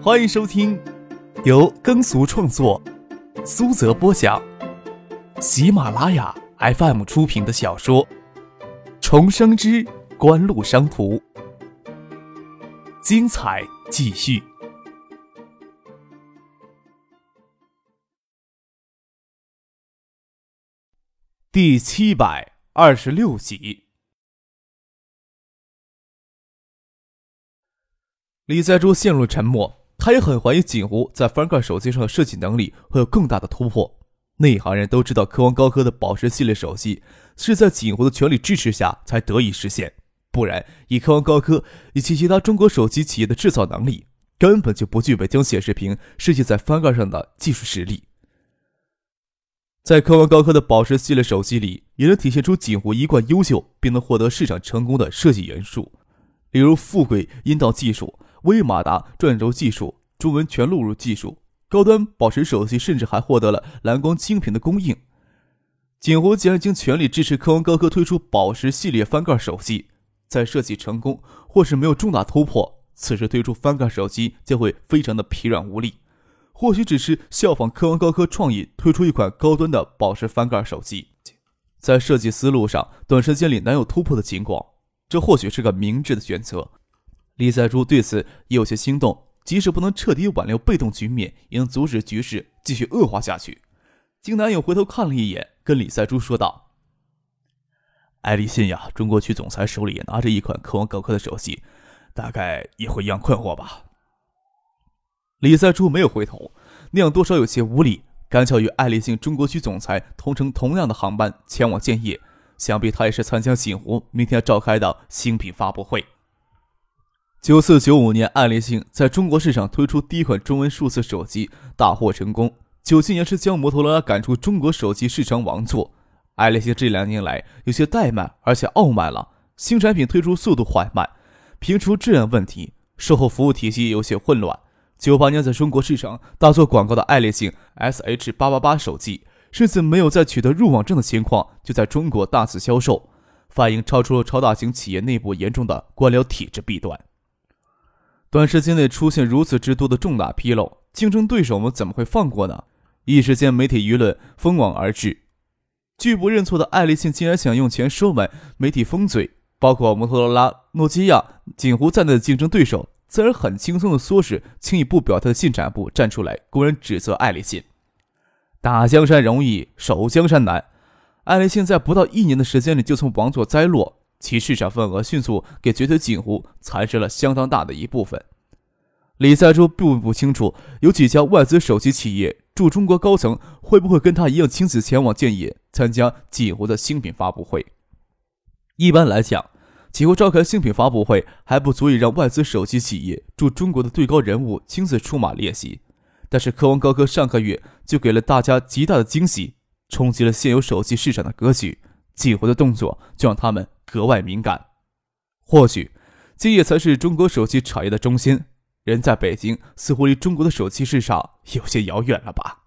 欢迎收听由耕俗创作、苏泽播讲、喜马拉雅 FM 出品的小说《重生之官路商途》，精彩继续，第七百二十六集。李在珠陷入沉默，他也很怀疑锦湖在翻盖手机上的设计能力会有更大的突破。内行人都知道，科王高科的宝石系列手机是在锦湖的全力支持下才得以实现，不然以科王高科以及其他中国手机企业的制造能力，根本就不具备将显示屏设计在翻盖上的技术实力。在科王高科的宝石系列手机里，也能体现出锦湖一贯优秀并能获得市场成功的设计元素，例如富贵阴道技术。微马达转轴技术、中文全录入技术，高端宝石手机甚至还获得了蓝光晶屏的供应。锦湖既然经全力支持科王高科推出宝石系列翻盖手机，在设计成功或是没有重大突破，此时推出翻盖手机将会非常的疲软无力。或许只是效仿科王高科创意推出一款高端的宝石翻盖手机，在设计思路上短时间里难有突破的情况，这或许是个明智的选择。李在珠对此也有些心动，即使不能彻底挽留被动局面，也能阻止局势继续恶化下去。金南勇回头看了一眼，跟李在珠说道：“艾立信呀，中国区总裁手里也拿着一款科王高科的手机，大概也会一样困惑吧。”李在珠没有回头，那样多少有些无礼。刚巧与艾立信中国区总裁同乘同样的航班前往建业，想必他也是参加锦湖明天要召开的新品发布会。九四九五年，爱立信在中国市场推出第一款中文数字手机，大获成功。九七年是将摩托罗拉赶出中国手机市场王座。爱立信这两年来有些怠慢，而且傲慢了，新产品推出速度缓慢，评出质量问题，售后服务体系有些混乱。九八年在中国市场大做广告的爱立信 SH 八八八手机，甚至没有在取得入网证的情况就在中国大肆销售，反映超出了超大型企业内部严重的官僚体制弊端。短时间内出现如此之多的重大纰漏，竞争对手们怎么会放过呢？一时间，媒体舆论蜂往而至。拒不认错的爱立信竟然想用钱收买媒体封嘴，包括摩托罗拉、诺基亚、锦湖在内的竞争对手，自然很轻松的唆使轻易不表态的信展部站出来公然指责爱立信。打江山容易守江山难，爱立信在不到一年的时间里就从王座栽落。其市场份额迅速给绝对锦湖蚕食了相当大的一部分。李在珠并不清楚有几家外资手机企业驻中国高层会不会跟他一样亲自前往建业参加锦湖的新品发布会。一般来讲，锦湖召开新品发布会还不足以让外资手机企业驻中国的最高人物亲自出马练习。但是科王高科上个月就给了大家极大的惊喜，冲击了现有手机市场的格局。几回的动作就让他们。格外敏感，或许建业才是中国手机产业的中心。人在北京，似乎离中国的手机市场有些遥远了吧？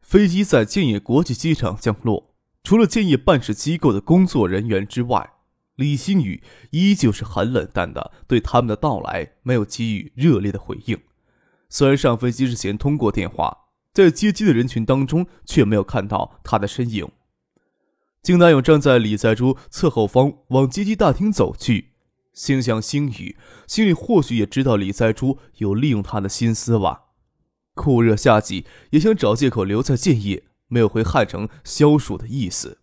飞机在建业国际机场降落，除了建业办事机构的工作人员之外，李星宇依旧是很冷淡的，对他们的到来没有给予热烈的回应。虽然上飞机之前通过电话，在接机的人群当中却没有看到他的身影。金南勇站在李在珠侧后方，往接机大厅走去，心想：星宇心里或许也知道李在珠有利用他的心思吧。酷热夏季，也想找借口留在建业，没有回汉城消暑的意思。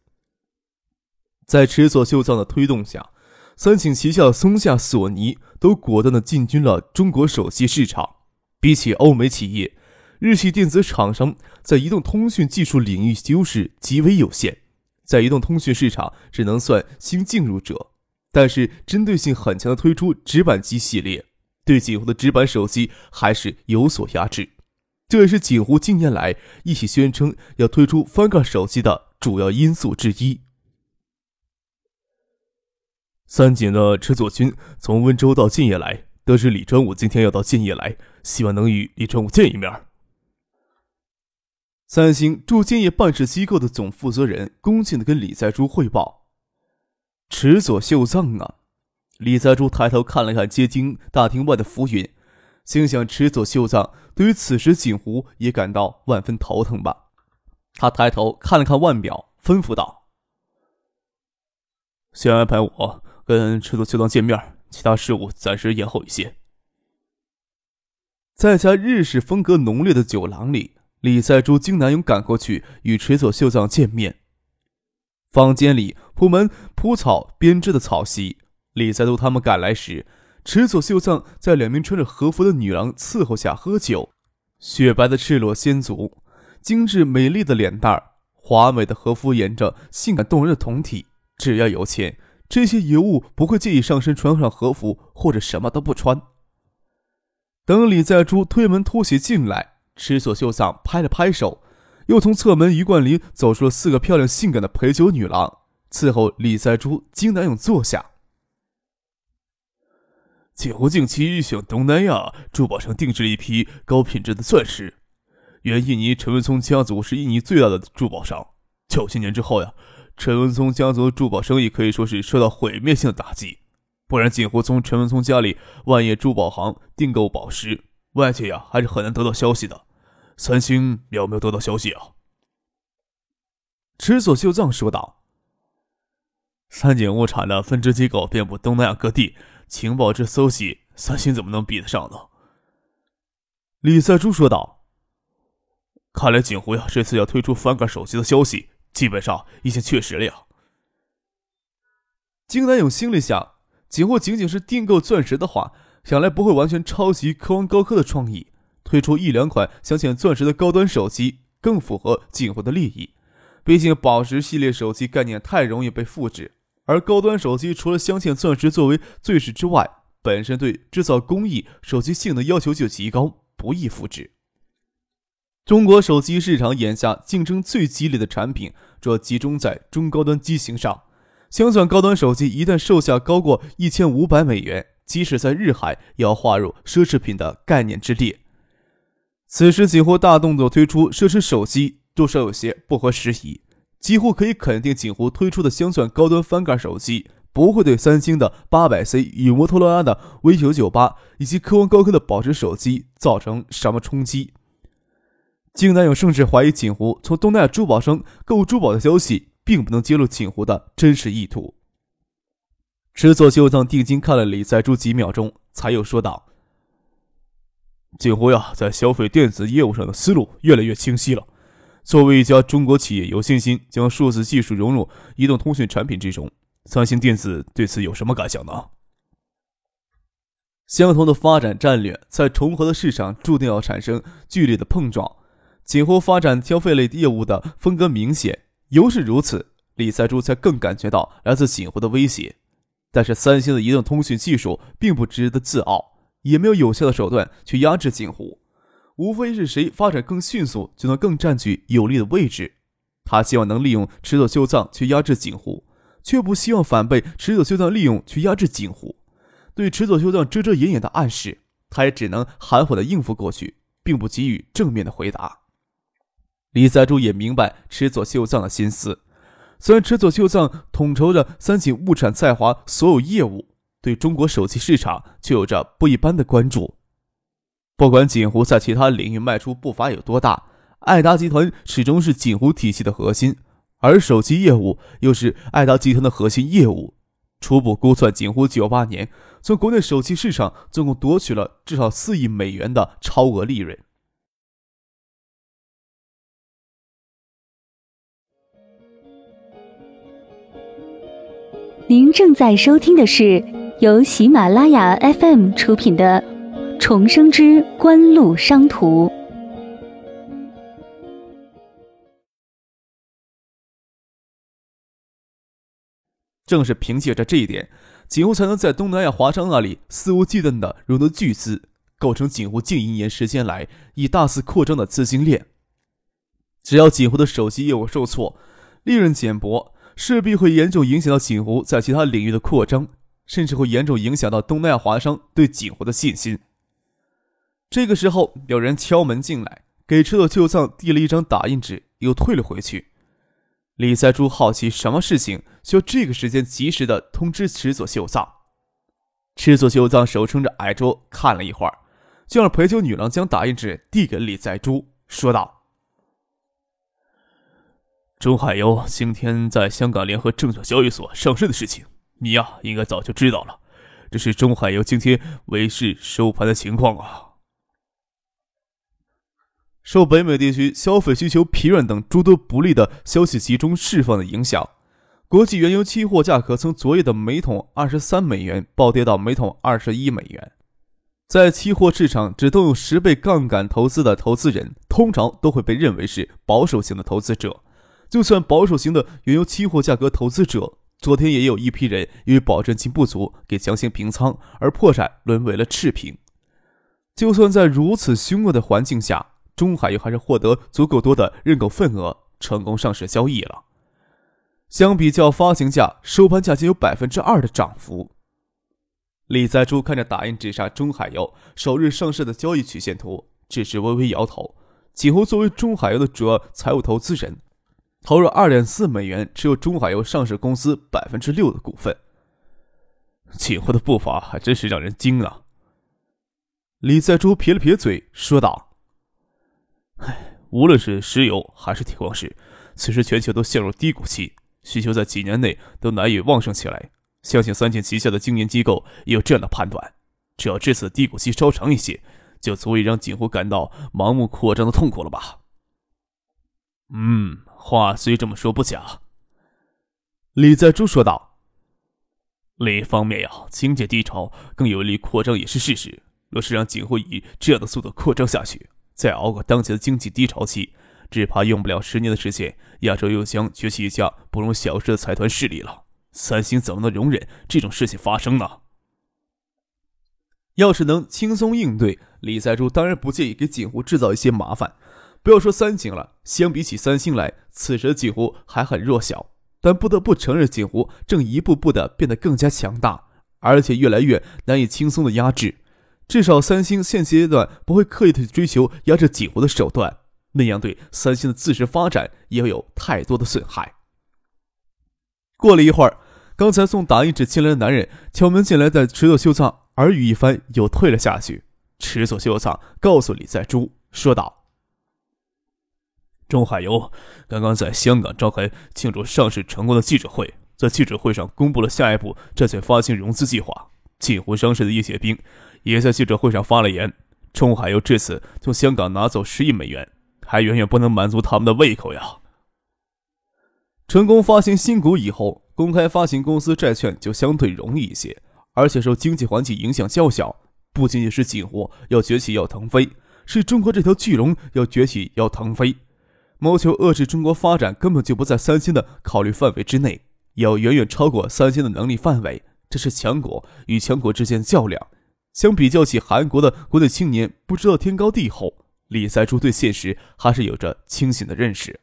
在池佐秀藏的推动下，三井旗下松下、索尼都果断地进军了中国手机市场。比起欧美企业，日系电子厂商在移动通讯技术领域优势极为有限。在移动通讯市场只能算新进入者，但是针对性很强的推出直板机系列，对锦湖的直板手机还是有所压制。这也是锦湖近年来一起宣称要推出翻盖手机的主要因素之一。三井的池佐君从温州到建业来，得知李专武今天要到建业来，希望能与李专武见一面。三星驻建业办事机构的总负责人恭敬地跟李在珠汇报：“池佐秀藏啊！”李在珠抬头看了看接机大厅外的浮云，心想池佐秀藏对于此时景湖也感到万分头疼吧。他抬头看了看腕表，吩咐道：“先安排我跟池佐秀藏见面，其他事务暂时延后一些。”在家日式风格浓烈的酒廊里，李在珠、金南勇赶过去与池佐秀藏见面。房间里铺满铺草编织的草席。李在都他们赶来时，池佐秀藏在两名穿着和服的女郎伺候下喝酒。雪白的赤裸仙足，精致美丽的脸蛋儿，华美的和服沿着性感动人的酮体。只要有钱，这些尤物不会介意上身穿上和服，或者什么都不穿。等李在珠推门拖鞋进来，池锁秀藏拍了拍手。又从侧门鱼贯里走出了四个漂亮性感的陪酒女郎，伺候李在珠、金南勇坐下。锦湖近期向东南亚珠宝商定制了一批高品质的钻石。原印尼陈文聪家族是印尼最大的珠宝商，九七年之后呀，陈文聪家族的珠宝生意可以说是受到毁灭性的打击。不然，锦湖从陈文聪家里万业珠宝行订购宝石，外界呀还是很难得到消息的。三星有没有得到消息啊？池佐秀藏说道：“三井物产的分支机构遍布东南亚各地，情报之搜集，三星怎么能比得上呢？”李赛珠说道：“看来景湖呀，这次要推出翻盖手机的消息，基本上已经确实了。”呀。金南勇心里想：景湖仅仅是订购钻石的话，想来不会完全抄袭科王高科的创意。推出一两款镶嵌钻石的高端手机，更符合景湖的利益。毕竟宝石系列手机概念太容易被复制，而高端手机除了镶嵌钻石作为最饰之外，本身对制造工艺、手机性能要求就极高，不易复制。中国手机市场眼下竞争最激烈的产品，主要集中在中高端机型上。镶钻高端手机一旦售价高过一千五百美元，即使在日韩，也要划入奢侈品的概念之列。此时，景湖大动作推出奢侈手机，多少有些不合时宜。几乎可以肯定，锦湖推出的镶钻高端翻盖手机不会对三星的八百 C 与摩托罗拉的 V 九九八以及科王高科的宝石手机造成什么冲击。竟然有甚至怀疑，锦湖从东南亚珠宝商购珠宝的消息，并不能揭露锦湖的真实意图。池佐秀藏定睛看了李在珠几秒钟，才又说道。锦湖呀，在消费电子业务上的思路越来越清晰了。作为一家中国企业，有信心将数字技术融入移动通讯产品之中。三星电子对此有什么感想呢？相同的发展战略，在重合的市场注定要产生剧烈的碰撞。锦湖发展消费类业务的风格明显，尤是如此，李在珠才更感觉到来自锦湖的威胁。但是，三星的移动通讯技术并不值得自傲。也没有有效的手段去压制锦湖，无非是谁发展更迅速，就能更占据有利的位置。他希望能利用池佐秀藏去压制锦湖，却不希望反被池佐秀藏利用去压制锦湖。对池佐秀藏遮遮掩掩的暗示，他也只能含糊的应付过去，并不给予正面的回答。李在柱也明白池佐秀藏的心思，虽然池佐秀藏统筹着三井物产在华所有业务。对中国手机市场却有着不一般的关注。不管锦湖在其他领域迈出步伐有多大，爱达集团始终是锦湖体系的核心，而手机业务又是爱达集团的核心业务。初步估算，锦湖九八年从国内手机市场总共夺取了至少四亿美元的超额利润。您正在收听的是。由喜马拉雅 FM 出品的《重生之官路商途》，正是凭借着这一点，锦湖才能在东南亚华商那里肆无忌惮的融得巨资，构成锦湖近一年时间来以大肆扩张的资金链。只要锦湖的手机业务受挫，利润减薄，势必会严重影响到锦湖在其他领域的扩张。甚至会严重影响到东南亚华商对锦湖的信心。这个时候，有人敲门进来，给池佐秀藏递了一张打印纸，又退了回去。李在珠好奇什么事情需要这个时间及时的通知池佐秀藏。池佐秀藏手撑着矮桌看了一会儿，就让陪酒女郎将打印纸递给李在珠，说道：“钟海优今天在香港联合证券交易所上市的事情，你呀应该早就知道了。这是中海油今天尾市收盘的情况啊。”受北美地区消费需求疲软等诸多不利的消息集中释放的影响，国际原油期货价格从昨夜的每桶二十三美元暴跌到每桶二十一美元。在期货市场只动用十倍杠杆投资的投资人，通常都会被认为是保守型的投资者。就算保守型的原油期货价格投资者，昨天也有一批人因为保证金不足给强行平仓而破产，沦为了赤贫。就算在如此凶恶的环境下，中海油还是获得足够多的认购份额，成功上市交易了。相比较发行价，收盘价仅有百分之二的涨幅。李在珠看着打印纸上中海油首日上市的交易曲线图，只是微微摇头。几乎作为中海油的主要财务投资人，投入二点四美元持有中海油上市公司百分之六的股份。锦湖的步伐还真是让人惊啊！李在珠撇了撇嘴，说道。唉，无论是石油还是铁矿石，此时全球都陷入低谷期，需求在几年内都难以旺盛起来。相信三井旗下的经研机构也有这样的判断：只要这次低谷期稍长一些，就足以让锦湖感到盲目扩张的痛苦了吧？嗯，话虽这么说不假。李在珠说道：“另一方面呀，经济低潮更有利扩张也是事实。若是让锦湖以这样的速度扩张下去，再熬过当前的经济低潮期，只怕用不了十年的时间，亚洲又将崛起一家不容小视的财团势力了。三星怎么能容忍这种事情发生呢？要是能轻松应对，李在柱当然不介意给锦湖制造一些麻烦。不要说三星了，相比起三星来，此时的锦湖还很弱小。但不得不承认，锦湖正一步步的变得更加强大，而且越来越难以轻松的压制。至少三星现阶段不会刻意的去追求压制锦湖的手段，那样对三星的自身发展也会有太多的损害。过了一会儿，刚才送打印纸进来的男人敲门进来，在池佐秀藏耳语一番，又退了下去。池佐秀藏告诉李在珠说道：“中海油刚刚在香港召开庆祝上市成功的记者会，在记者会上公布了下一步债券发行融资计划。锦湖上市的叶雪冰。”也在记者会上发了言，中海油这次从香港拿走十亿美元，还远远不能满足他们的胃口呀。成功发行新股以后，公开发行公司债券就相对容易一些，而且受经济环境影响较小。不仅仅是锦湖要崛起要腾飞，是中国这条巨龙要崛起要腾飞。谋求遏制中国发展，根本就不在三星的考虑范围之内，要远远超过三星的能力范围。这是强国与强国之间的较量。相比较起韩国的国内青年不知道天高地厚，李在柱对现实还是有着清醒的认识。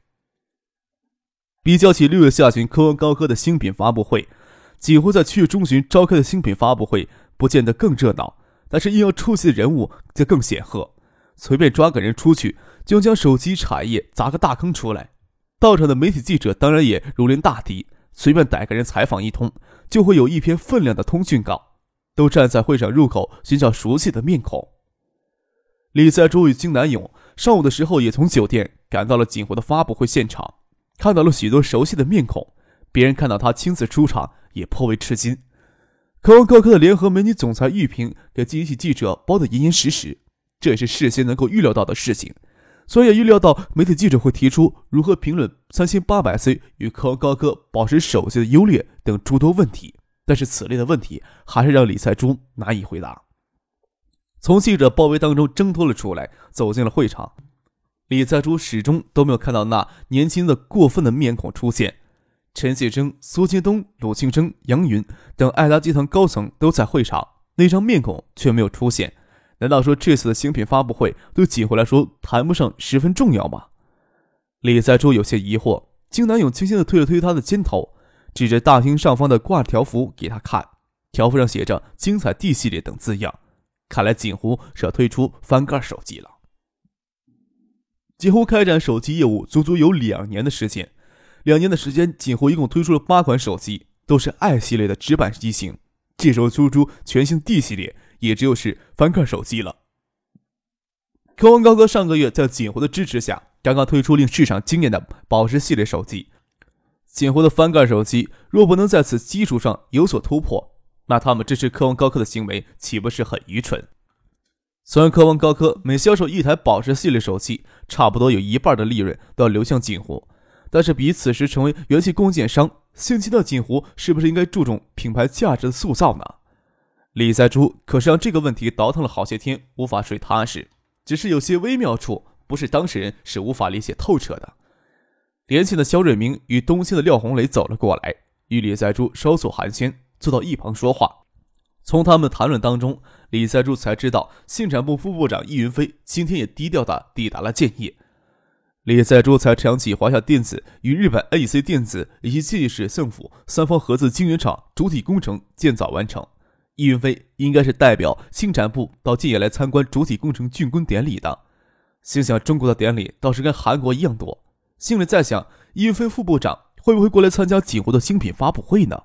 比较起六月下旬科王高科的新品发布会，几乎在七月中旬召开的新品发布会不见得更热闹，但是硬要出席的人物则更显赫。随便抓个人出去，就将手机产业砸个大坑出来。到场的媒体记者当然也如临大敌，随便逮个人采访一通，就会有一篇分量的通讯稿。都站在会场入口寻找熟悉的面孔。李在珠与金南勇上午的时候也从酒店赶到了锦湖的发布会现场，看到了许多熟悉的面孔。别人看到他亲自出场，也颇为吃惊。科王高科的联合美女总裁玉萍给记者包得严严实实，这也是事先能够预料到的事情。虽然也预料到媒体记者会提出如何评论三星八百 C 与科高科保持手机的优劣等诸多问题。但是此类的问题还是让李在珠难以回答。从记者包围当中挣脱了出来，走进了会场。李在珠始终都没有看到那年轻的过分的面孔出现。陈谢征、苏京东、鲁庆生、杨云等爱达集团高层都在会场，那张面孔却没有出现。难道说这次的新品发布会对锦湖来说谈不上十分重要吗？李在珠有些疑惑。金南勇轻轻地推了推他的肩头。指着大厅上方的挂条幅给他看，条幅上写着“精彩 D 系列”等字样，看来锦湖是要推出翻盖手机了。锦湖开展手机业务足足有两年的时间，两年的时间，锦湖一共推出了八款手机，都是 i 系列的直板机型。这时候推出全新 D 系列，也只有是翻盖手机了。科王高科上个月在锦湖的支持下，刚刚推出令市场惊艳的宝石系列手机。锦湖的翻盖手机若不能在此基础上有所突破，那他们支持科王高科的行为岂不是很愚蠢？虽然科王高科每销售一台宝石系列手机，差不多有一半的利润都要流向锦湖，但是比此时成为元气供应商，现阶段锦湖是不是应该注重品牌价值的塑造呢？李在珠可是让这个问题倒腾了好些天，无法睡踏实。只是有些微妙处，不是当事人是无法理解透彻的。连线的肖瑞明与东兴的廖红雷走了过来，与李在珠稍作寒暄，坐到一旁说话。从他们的谈论当中，李在珠才知道，信产部副部长易云飞今天也低调的抵达了建业。李在珠才想起华夏电子与日本 A.C 电子以及建业市政府三方合资晶圆厂主体工程建造完成。易云飞应该是代表信产部到建业来参观主体工程竣工典礼的，心想中国的典礼倒是跟韩国一样多。心里在想，易云飞副部长会不会过来参加锦湖的新品发布会呢？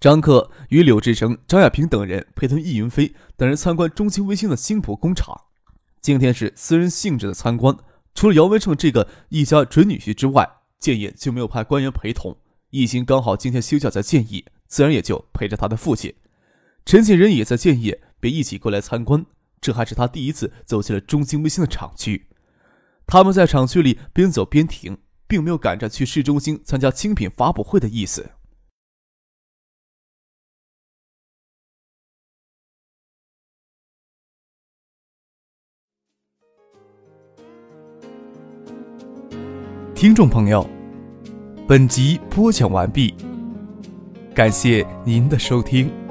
张克与柳志成、张亚平等人陪同易云飞等人参观中兴卫星的新浦工厂。今天是私人性质的参观，除了姚文胜这个一家准女婿之外，建业就没有派官员陪同。易兴刚好今天休假在建业。自然也就陪着他的父亲陈景仁也在建业，便一起过来参观。这还是他第一次走进了中兴卫星的厂区。他们在厂区里边走边停，并没有赶着去市中心参加精品发布会的意思。听众朋友，本集播讲完毕。感谢您的收听。